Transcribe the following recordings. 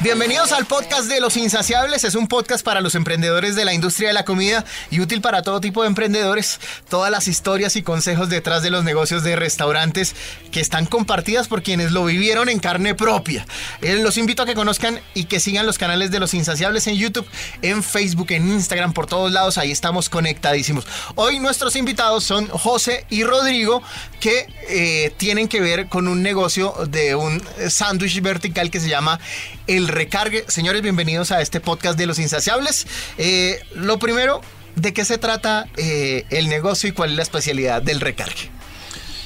Bienvenidos al podcast de Los Insaciables. Es un podcast para los emprendedores de la industria de la comida y útil para todo tipo de emprendedores. Todas las historias y consejos detrás de los negocios de restaurantes que están compartidas por quienes lo vivieron en carne propia. Eh, los invito a que conozcan y que sigan los canales de Los Insaciables en YouTube, en Facebook, en Instagram, por todos lados. Ahí estamos conectadísimos. Hoy nuestros invitados son José y Rodrigo, que eh, tienen que ver con un negocio de un sándwich vertical que se llama El Recargue. Señores, bienvenidos a este podcast de Los Insaciables. Eh, lo primero, ¿de qué se trata eh, el negocio y cuál es la especialidad del Recargue?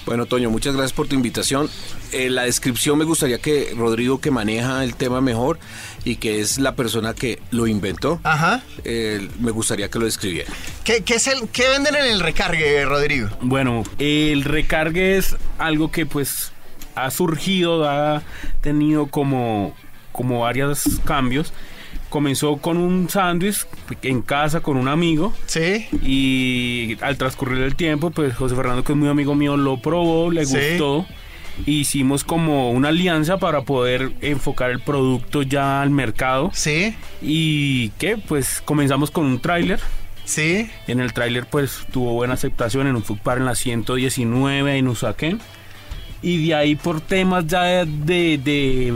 Bueno, Toño, muchas gracias por tu invitación. En la descripción me gustaría que Rodrigo, que maneja el tema mejor y que es la persona que lo inventó, Ajá. eh, me gustaría que lo describiera. ¿Qué, qué es el, ¿Qué venden en el Recargue, Rodrigo? Bueno, el recargue es algo que pues ha surgido, ha tenido como, como varios cambios. Comenzó con un sándwich en casa con un amigo Sí. y al transcurrir el tiempo pues José Fernando que es muy amigo mío lo probó, le Sí. gustó. Hicimos como una alianza para poder enfocar el producto ya al mercado Sí. y que pues comenzamos con un tráiler Sí. en el tráiler pues tuvo buena aceptación en un food park en la 119 en Usaquén. Y de ahí por temas ya de, de, de,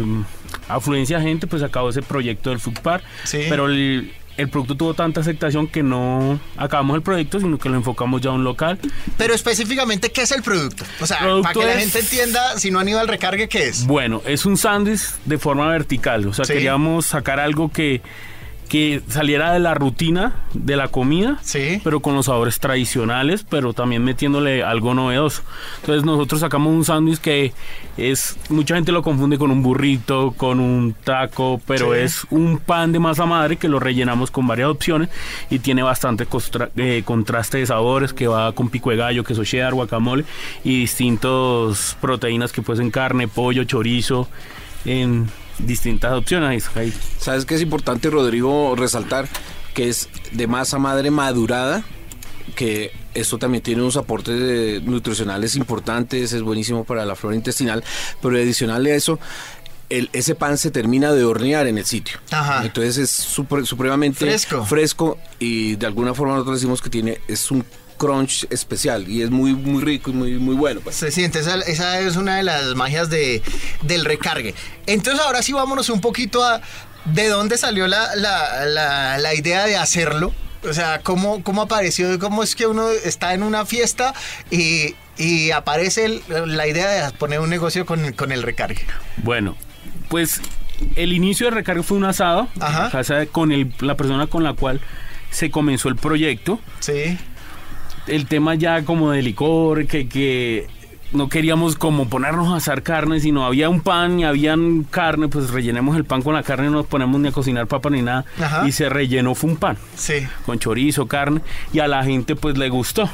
afluencia de gente pues acabó ese proyecto del food park. Sí. Pero el, el producto tuvo tanta aceptación que no acabamos el proyecto sino que lo enfocamos ya a un local. Pero específicamente, ¿qué es el producto? O sea, Producto para que la gente entienda, si no han ido al Recargue, ¿qué es? Bueno, es un sándwich de forma vertical. O sea, Sí. queríamos sacar algo que, que saliera de la rutina de la comida, Sí. pero con los sabores tradicionales, pero también metiéndole algo novedoso. Entonces nosotros sacamos un sándwich que es, mucha gente lo confunde con un burrito, con un taco, pero Sí. es un pan de masa madre que lo rellenamos con varias opciones y tiene bastante eh, contraste de sabores que va con pico de gallo, queso cheddar, guacamole y distintos proteínas que pueden ser carne, pollo, chorizo, en distintas opciones. Ahí- ¿Sabes qué es importante, Rodrigo, resaltar? Que es de masa madre madurada, que esto también tiene unos aportes de- nutricionales importantes, es buenísimo para la flora intestinal, pero adicional a eso, el- ese pan se termina de hornear en el sitio. Ajá. Entonces es supre- supremamente Fresco. fresco y de alguna forma nosotros decimos que tiene, es un crunch especial y es muy, muy rico y muy, muy bueno. pues. Se siente, esa, esa es una de las magias de, del recargue. Entonces ahora sí vámonos un poquito a de dónde salió la, la- la- la idea de hacerlo. O sea, cómo, cómo apareció, cómo es que uno está en una fiesta y, y aparece el- la idea de poner un negocio con, con el recargue. Bueno, pues el inicio de recargo fue un asado Ajá. en casa de- con el- la persona con la cual se comenzó el proyecto. Sí. El tema ya como de licor, que, que no queríamos como ponernos a asar carne, sino había un pan y habían carne, pues rellenemos el pan con la carne, no nos ponemos ni a cocinar papa ni nada. Ajá. Y se rellenó, fue un pan Sí. con chorizo, carne, y a la gente pues le gustó.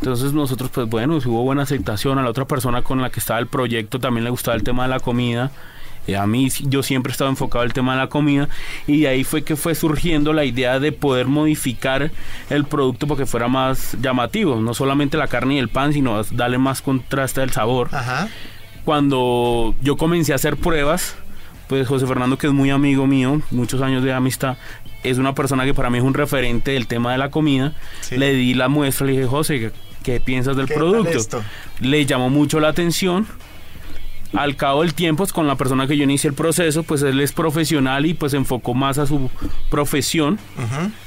Entonces nosotros pues bueno, hubo buena aceptación, a la otra persona con la que estaba el proyecto también le gustaba el tema de la comida. Eh, a mí yo siempre he estado enfocado en el tema de la comida y de ahí fue que fue surgiendo la idea de poder modificar el producto para que fuera más llamativo, no solamente la carne y el pan, sino darle más contraste al sabor Ajá. cuando yo comencé a hacer pruebas, pues José Fernando, que es muy amigo mío, muchos años de amistad, es una persona que para mí es un referente del tema de la comida. Sí. Le di la muestra, le dije, José, ¿qué, piensas del ¿Qué tal producto? esto? Le llamó mucho la atención. Al cabo del tiempo, pues, con la persona que yo inicié el proceso, pues él es profesional y pues se enfocó más a su profesión.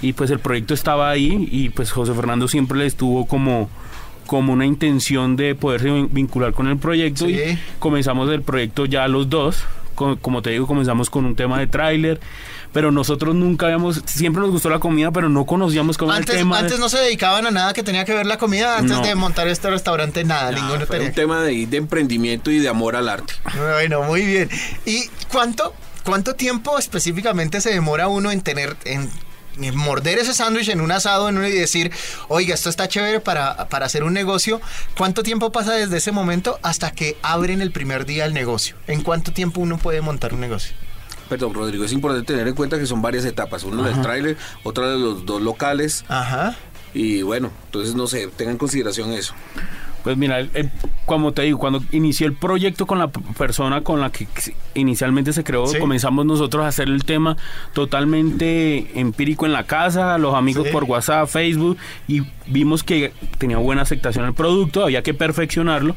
Y pues el proyecto estaba ahí y pues José Fernando siempre le estuvo como como una intención de poderse vin- vincular con el proyecto. Sí. y comenzamos el proyecto ya los dos Co- como te digo comenzamos con un tema de tráiler pero nosotros nunca habíamos siempre nos gustó la comida pero no conocíamos cómo era el Antes, de- antes no se dedicaban a nada que tenía que ver la comida, antes No. de montar este restaurante, nada, ninguno Fue tenía un tema de, de emprendimiento y de amor al arte. Bueno, muy bien. ¿Y cuánto, cuánto tiempo específicamente se demora uno en tener, en, en morder ese sándwich en un asado en uno y decir, oiga, esto está chévere para, para hacer un negocio? ¿Cuánto tiempo pasa desde ese momento hasta que abren el primer día el negocio? ¿En cuánto tiempo uno puede montar un negocio? Perdón, Rodrigo, es importante tener en cuenta que son varias etapas. Uno del tráiler, otra de los dos locales, Ajá. Y bueno, entonces no sé, tengan en consideración eso. Pues mira, el- el- como te digo, cuando inicié el proyecto con la persona con la que inicialmente se creó, Sí. comenzamos nosotros a hacer el tema totalmente empírico en la casa, los amigos Sí. por WhatsApp, Facebook, y vimos que tenía buena aceptación el producto, había que perfeccionarlo.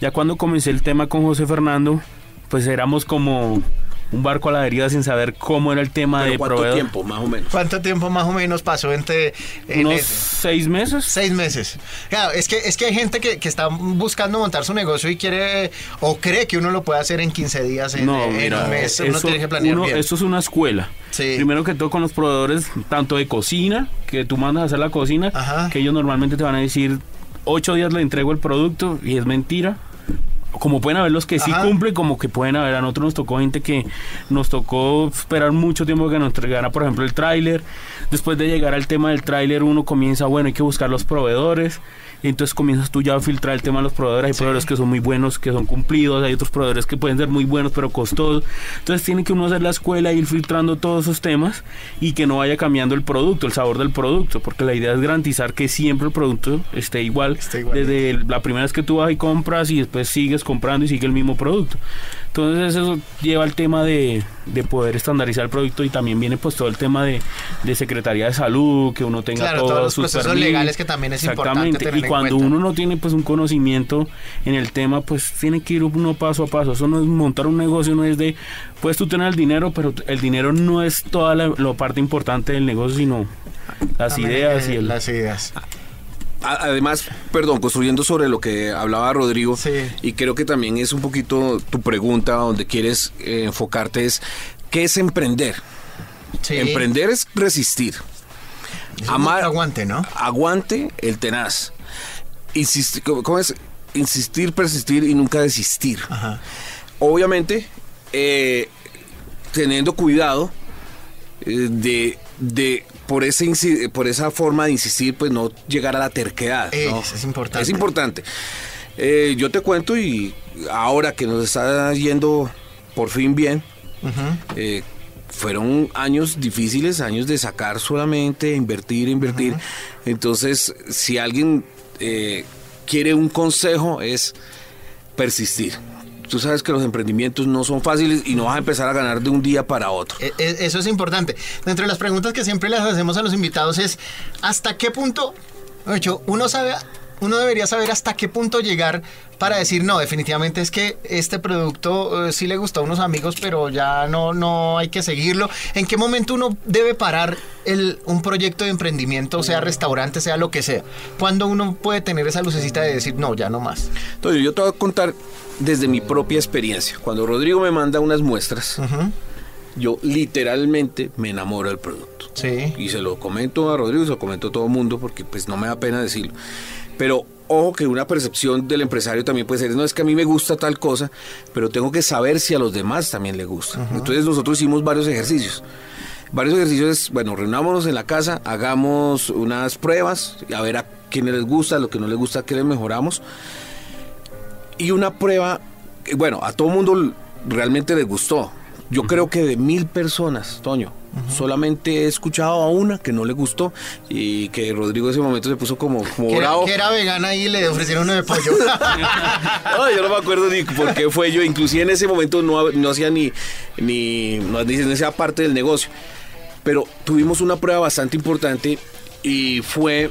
Ya cuando comencé el tema con José Fernando, pues éramos como un barco a la deriva sin saber cómo era el tema Pero de ¿Cuánto proveedor. tiempo, más o menos? ¿Cuánto tiempo más o menos pasó entre en Unos ese? seis meses. Seis meses. Claro, es que, es que hay gente que, que está buscando montar su negocio y quiere o cree que uno lo puede hacer en 15 días, en, No, en mira, un mes. Uno eso- tiene que planear uno- bien. esto es una escuela. Sí. Primero que todo con los proveedores, tanto de cocina, que tú mandas a hacer la cocina, Ajá. que ellos normalmente te van a decir, ocho días le entrego el producto y es mentira. Como pueden haber los que sí Ajá. cumplen, como que pueden haber. A nosotros nos tocó gente que nos tocó esperar mucho tiempo que nos entregara, por ejemplo, el tráiler. Después de llegar al tema del tráiler, uno comienza, bueno, hay que buscar los proveedores. Entonces comienzas tú ya a filtrar el tema de los proveedores. Hay proveedores que son muy buenos, que son cumplidos. Hay otros proveedores que pueden ser muy buenos, pero costosos. Entonces tiene que uno hacer la escuela, ir filtrando todos esos temas y que no vaya cambiando el producto, el sabor del producto. Porque la idea es garantizar que siempre el producto esté igual. Desde el- la primera vez que tú vas y compras y después sigues comprando y sigue el mismo producto. Entonces eso lleva al tema de, de poder estandarizar el producto y también viene pues todo el tema de, de Secretaría de Salud, que uno tenga Claro, todos, todos los sus procesos permisos. legales que también es importante tener y en cuando cuenta. uno no tiene pues un conocimiento en el tema, pues tiene que ir uno paso a paso. Eso no es montar un negocio, no es de, puedes tú tener el dinero, pero el dinero no es toda la, la parte importante del negocio, sino las También, ideas y el... Las ideas. Además, perdón, construyendo sobre lo que hablaba Rodrigo, Sí. y creo que también es un poquito tu pregunta donde quieres eh, enfocarte es, ¿qué es emprender? Sí. Emprender es resistir. Es Amar, aguante, ¿no? aguante el tenaz. Insistir, ¿cómo cómo es? Insistir, persistir y nunca desistir. Ajá. Obviamente, eh, teniendo cuidado eh, de, de por, ese, por esa forma de insistir, pues no llegar a la terquedad. ¿no? Es- importante. Es importante. Eh, yo te cuento y ahora que nos está yendo por fin bien, eh, fueron años difíciles, años de sacar solamente, invertir, invertir. Entonces, si alguien eh, quiere un consejo, es persistir. Tú sabes que los emprendimientos no son fáciles y no vas a empezar a ganar de un día para otro. E- e- Eso es importante. Dentro de las preguntas que siempre les hacemos a los invitados es ¿hasta qué punto, hecho, uno sabe, uno debería saber hasta qué punto llegar para decir no, definitivamente es que este producto eh, sí le gustó a unos amigos, pero ya no, no hay que seguirlo. ¿En qué momento uno debe parar el, un proyecto de emprendimiento, sea restaurante, sea lo que sea? ¿Cuándo uno puede tener esa lucecita de decir no, ya no más? Entonces, yo te voy a contar desde mi propia experiencia. Cuando Rodrigo me manda unas muestras, yo literalmente me enamoro del producto. Sí. Y se lo comento a Rodrigo, se lo comento a todo el mundo porque pues no me da pena decirlo. Pero ojo que una percepción del empresario también puede ser, no es que a mí me gusta tal cosa, pero tengo que saber si a los demás también le gusta. Entonces nosotros hicimos varios ejercicios. Varios ejercicios es, bueno, reunámonos en la casa, hagamos unas pruebas, a ver a quién les gusta, lo que no les gusta, qué les mejoramos. Y una prueba, bueno, a todo mundo realmente les gustó. Yo creo que de mil personas, Toño, solamente he escuchado a una que no le gustó y que Rodrigo en ese momento se puso como, como Que era, bravo. que era vegana y le ofrecieron uno de pollo. No, yo no me acuerdo ni por qué fue yo. Inclusive en ese momento no, no hacía ni, ni, no, hacía parte del negocio. Pero tuvimos una prueba bastante importante y fue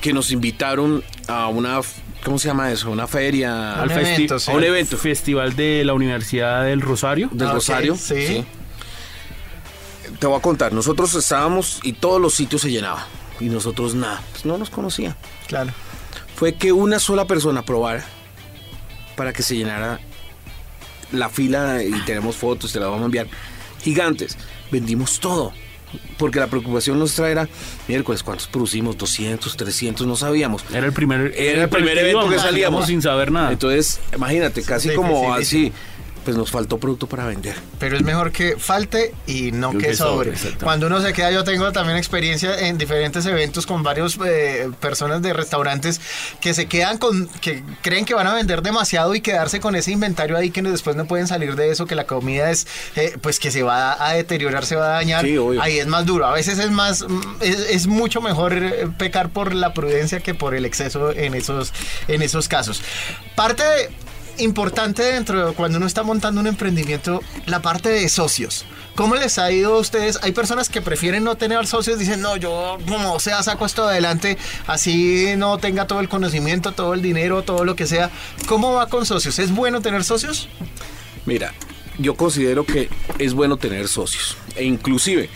que nos invitaron a una, ¿cómo se llama eso? Una feria. al Un evento, sí. A un evento. Festival de la Universidad del Rosario. del Ah, Rosario. sí. Te voy a contar, nosotros estábamos y todos los sitios se llenaban y nosotros nada, pues no nos conocían. claro. Fue que una sola persona probara para que se llenara la fila y tenemos fotos, te las vamos a enviar, gigantes. Vendimos todo. Porque la preocupación nuestra era, miércoles, ¿cuántos producimos? 200, 300, no sabíamos. Era el primer, Era el primer evento que salíamos sin saber nada. Entonces, imagínate, casi como así. Pues nos faltó producto para vender. Pero es mejor que falte y no que, que sobre, sobre. Cuando uno se queda, yo tengo también experiencia en diferentes eventos con varios eh, personas de restaurantes que se quedan con, que creen que van a vender demasiado y quedarse con ese inventario ahí que después no pueden salir de eso, que la comida es, eh, pues que se va a deteriorar, se va a dañar. Sí, obvio. Ahí es más duro. A veces es más, mm, es, es mucho mejor eh, pecar por la prudencia que por el exceso en esos, en esos casos. Parte de- importante dentro de cuando uno está montando un emprendimiento, la parte de socios. ¿Cómo les ha ido a ustedes? Hay personas que prefieren no tener socios, dicen, no, yo como sea saco esto adelante, así no tenga todo el conocimiento, todo el dinero, todo lo que sea. ¿Cómo va con socios? ¿Es bueno tener socios? Mira, yo considero que es bueno tener socios. E inclusive,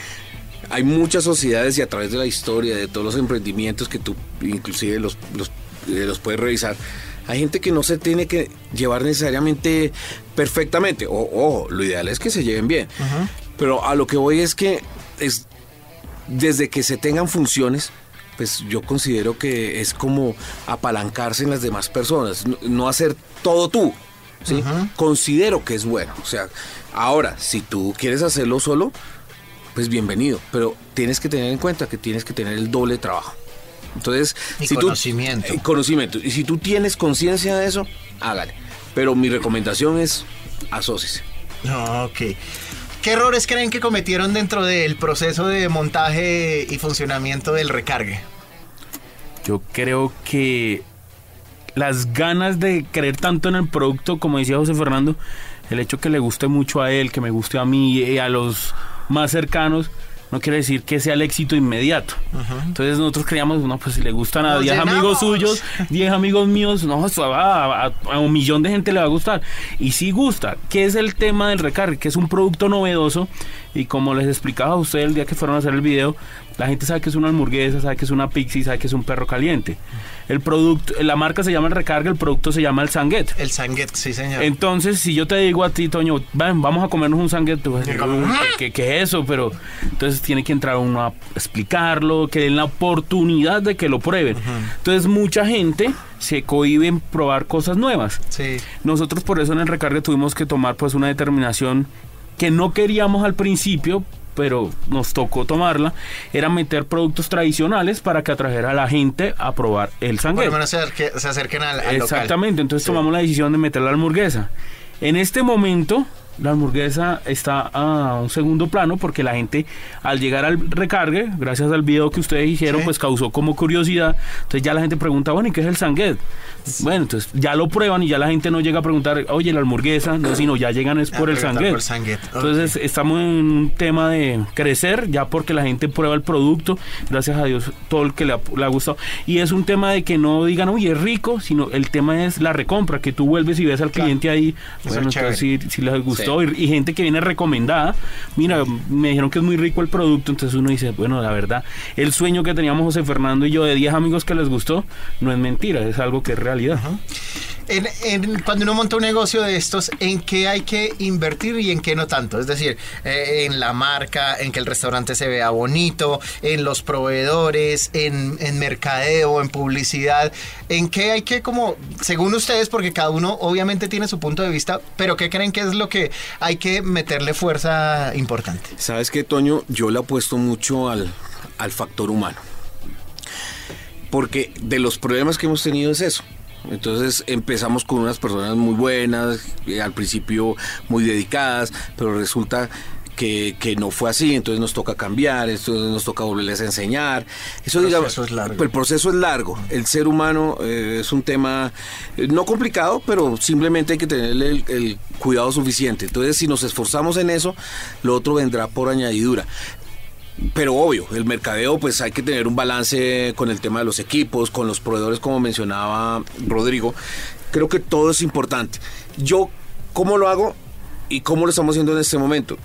hay muchas sociedades y a través de la historia, de todos los emprendimientos que tú inclusive los, los, eh, los puedes revisar, hay gente que no se tiene que llevar necesariamente perfectamente. O, ojo, lo ideal es que se lleven bien. Pero a lo que voy es que es desde que se tengan funciones, pues yo considero que es como apalancarse en las demás personas, no, no hacer todo tú. ¿sí? Considero que es bueno. O sea, ahora, si tú quieres hacerlo solo, pues bienvenido, pero tienes que tener en cuenta que tienes que tener el doble trabajo. Entonces, Y si conocimiento. Tú, eh, conocimiento. Y si tú tienes conciencia de eso, hágale. Pero mi recomendación es asóciese. No, ok. ¿Qué errores creen que cometieron dentro del proceso de montaje y funcionamiento del recargue? Yo creo que las ganas de creer tanto en el producto, como decía José Fernando, el hecho que le guste mucho a él, que me guste a mí y a los más cercanos, no quiere decir que sea el éxito inmediato. Entonces nosotros creíamos, no, pues si le gustan a Nos 10 amigos suyos, 10 amigos míos, no, a, a- a un millón de gente le va a gustar. Y sí gusta. ¿Qué es el tema del recargue? Que es un producto novedoso y como les explicaba a ustedes el día que fueron a hacer el video, la gente sabe que es una hamburguesa, sabe que es una pizza y sabe que es un perro caliente. El producto, la marca se llama el recargue, el producto se llama el sanguet. El sanguet, sí, señor. Entonces, si yo te digo a ti, Toño, ven, vamos a comernos un sanguet, tú vas a decir, Como, "Uy, "Ah". ¿qué, qué es eso? Pero entonces tiene que entrar uno a explicarlo, que den la oportunidad de que lo prueben. Entonces, mucha gente se cohíbe en probar cosas nuevas. Sí. Nosotros por eso en el recargue tuvimos que tomar pues una determinación que no queríamos al principio, pero nos tocó tomarla, era meter productos tradicionales para que atrajera a la gente a probar el Por sanguet. lo menos se, acerque- se acerquen al, al local. Exactamente, entonces tomamos la decisión de meter la hamburguesa. En este momento, la hamburguesa está a un segundo plano porque la gente al llegar al recargue, gracias al video que ustedes hicieron, Sí. pues causó como curiosidad. Entonces ya la gente pregunta, bueno, ¿y qué es el sanguet? Bueno, entonces ya lo prueban y ya la gente no llega a preguntar, oye, la hamburguesa, no, sino ya llegan es A por el sanguet. por. Entonces estamos en un tema de crecer, ya porque la gente prueba el producto, gracias a Dios, todo el que le ha, le ha gustado. Y es un tema de que no digan, uy, es rico, sino el tema es la recompra, que tú vuelves y ves al Claro. cliente ahí, bueno, es entonces sí les gustó. Y, y gente que viene recomendada, mira, me dijeron que es muy rico el producto, entonces uno dice, bueno, la verdad, el sueño que teníamos José Fernando y yo de 10 amigos que les gustó, no es mentira, es algo que es realidad. En- en- cuando uno monta un negocio de estos, ¿en qué hay que invertir y en qué no tanto? Es decir, eh, en la marca, en que el restaurante se vea bonito, en los proveedores, en, en mercadeo, en publicidad. ¿En qué hay que, como, según ustedes, porque cada uno obviamente tiene su punto de vista, pero qué creen que es lo que hay que meterle fuerza importante? ¿Sabes qué, Toño? Yo le apuesto mucho al, al factor humano. Porque de los problemas que hemos tenido es eso. Entonces empezamos con unas personas muy buenas, eh, al principio muy dedicadas, pero resulta que, que no fue así, entonces nos toca cambiar, entonces nos toca volverles a enseñar. Eso, El digamos, proceso es largo. el proceso es largo. El ser humano eh, es un tema eh, no complicado, pero simplemente hay que tenerle el, el cuidado suficiente. Entonces, si nos esforzamos en eso, lo otro vendrá por añadidura. Pero obvio, el mercadeo pues hay que tener un balance con el tema de los equipos, con los proveedores como mencionaba Rodrigo. Creo que todo es importante. Yo, ¿cómo lo hago y cómo lo estamos haciendo en este momento?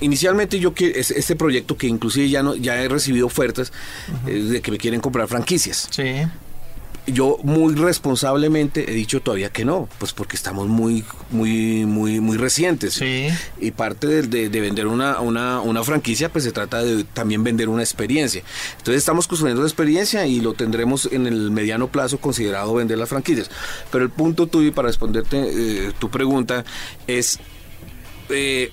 Inicialmente yo que es- este proyecto que inclusive ya no ya he recibido ofertas eh, de que me quieren comprar franquicias. Sí. Yo muy responsablemente he dicho todavía que no, pues porque estamos muy muy muy muy recientes. Sí. Y parte de, de- de vender una, una, una franquicia, pues se trata de también vender una experiencia. Entonces estamos construyendo la experiencia y lo tendremos en el mediano plazo considerado vender las franquicias. Pero el punto tuyo, para responderte eh, tu pregunta, es eh,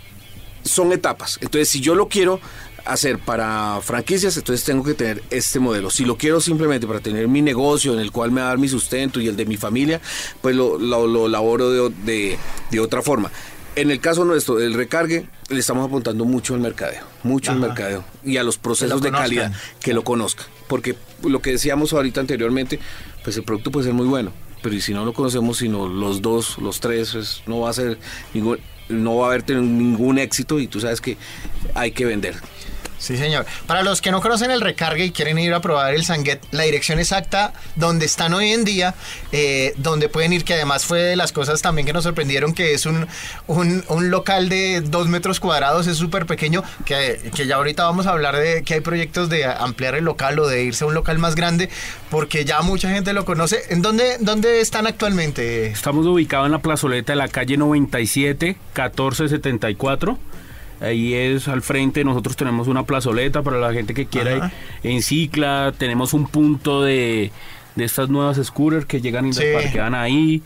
son etapas. Entonces, si yo lo quiero hacer para franquicias, entonces tengo que tener este modelo. Si lo quiero simplemente para tener mi negocio en el cual me va a dar mi sustento y el de mi familia, pues lo, lo, lo laboro de, de, de otra forma. En el caso nuestro del recargue, le estamos apuntando mucho al mercadeo, mucho al mercadeo y a los procesos de calidad, que lo conozcan. Porque lo que decíamos ahorita anteriormente, pues el producto puede ser muy bueno, pero si no lo conocemos, sino los dos, los tres, pues no va a ser ningún, no va a haber ningún éxito y tú sabes que hay que vender. Sí, señor. Para los que no conocen el recargue y quieren ir a probar el Sanguet, la dirección exacta donde están hoy en día, eh, donde pueden ir, que además fue de las cosas también que nos sorprendieron, que es un, un, local de dos metros cuadrados, es súper pequeño, que, que, ya ahorita vamos a hablar de que hay proyectos de ampliar el local o de irse a un local más grande, porque ya mucha gente lo conoce. ¿En dónde, dónde están actualmente? Estamos ubicados en la plazoleta de la calle 97, 1474 ahí es al frente, nosotros tenemos una plazoleta para la gente que quiera ir en cicla, tenemos un punto de, de estas nuevas scooters que llegan y sí. parquean ahí.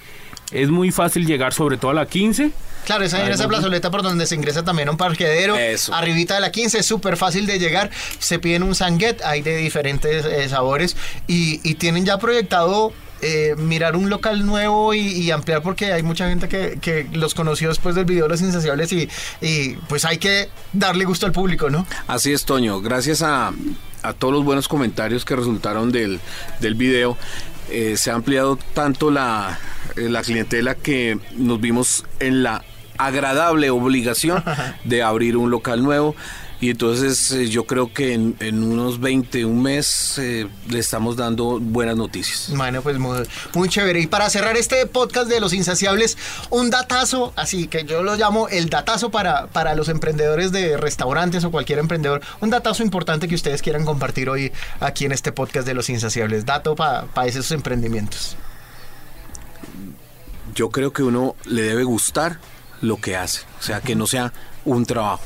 Es muy fácil llegar sobre todo a la 15. Claro, esa esa plazoleta por donde se ingresa también un parqueadero. Eso. Arribita de la 15, es súper fácil de llegar. Se piden un sanguet, hay de diferentes eh, sabores. Y, y tienen ya proyectado eh, mirar un local nuevo y, y, ampliar porque hay mucha gente que, que, los conoció después del video Los Insaciables y, y, pues hay que darle gusto al público, ¿no? Así es, Toño. Gracias a, a todos los buenos comentarios que resultaron del, del video. Eh, se ha ampliado tanto la, la clientela que nos vimos en la agradable obligación de abrir un local nuevo. Y entonces eh, yo creo que en, en, unos 20, un mes, eh, le estamos dando buenas noticias. Bueno, pues muy, muy, chévere. Y para cerrar este podcast de Los Insaciables, un datazo, así que yo lo llamo el datazo para, para los emprendedores de restaurantes o cualquier emprendedor, un datazo importante que ustedes quieran compartir hoy aquí en este podcast de Los Insaciables. Dato para pa esos emprendimientos. Yo creo que uno le debe gustar lo que hace, o sea, que no sea un trabajo,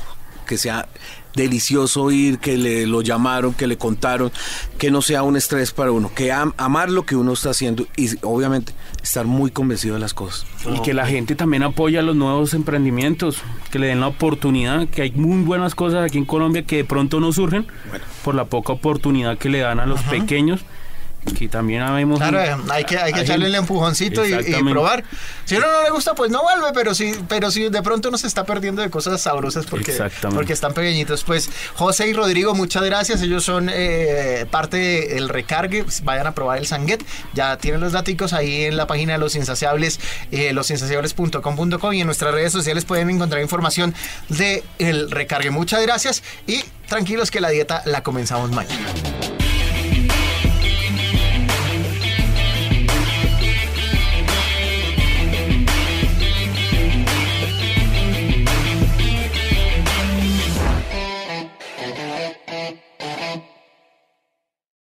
que sea delicioso oír que le lo llamaron, que le contaron, que no sea un estrés para uno, que am, amar lo que uno está haciendo y obviamente estar muy convencido de las cosas. Y que la gente también apoya los nuevos emprendimientos, que le den la oportunidad, que hay muy buenas cosas aquí en Colombia que de pronto no surgen bueno. por la poca oportunidad que le dan a los Ajá. pequeños que también habemos claro hay que hay que hay echarle el empujoncito y, y, probar. Si a uno no le gusta pues no vuelve pero si pero si de pronto uno se está perdiendo de cosas sabrosas porque porque están pequeñitos pues José y Rodrigo muchas gracias. Ellos son eh, parte del recargue. Vayan a probar el sanguet. Ya tienen los datos ahí en la página de los insaciables eh, losinsaciables.com.co y en nuestras redes sociales pueden encontrar información de el recargue. Muchas gracias y tranquilos que la dieta la comenzamos mañana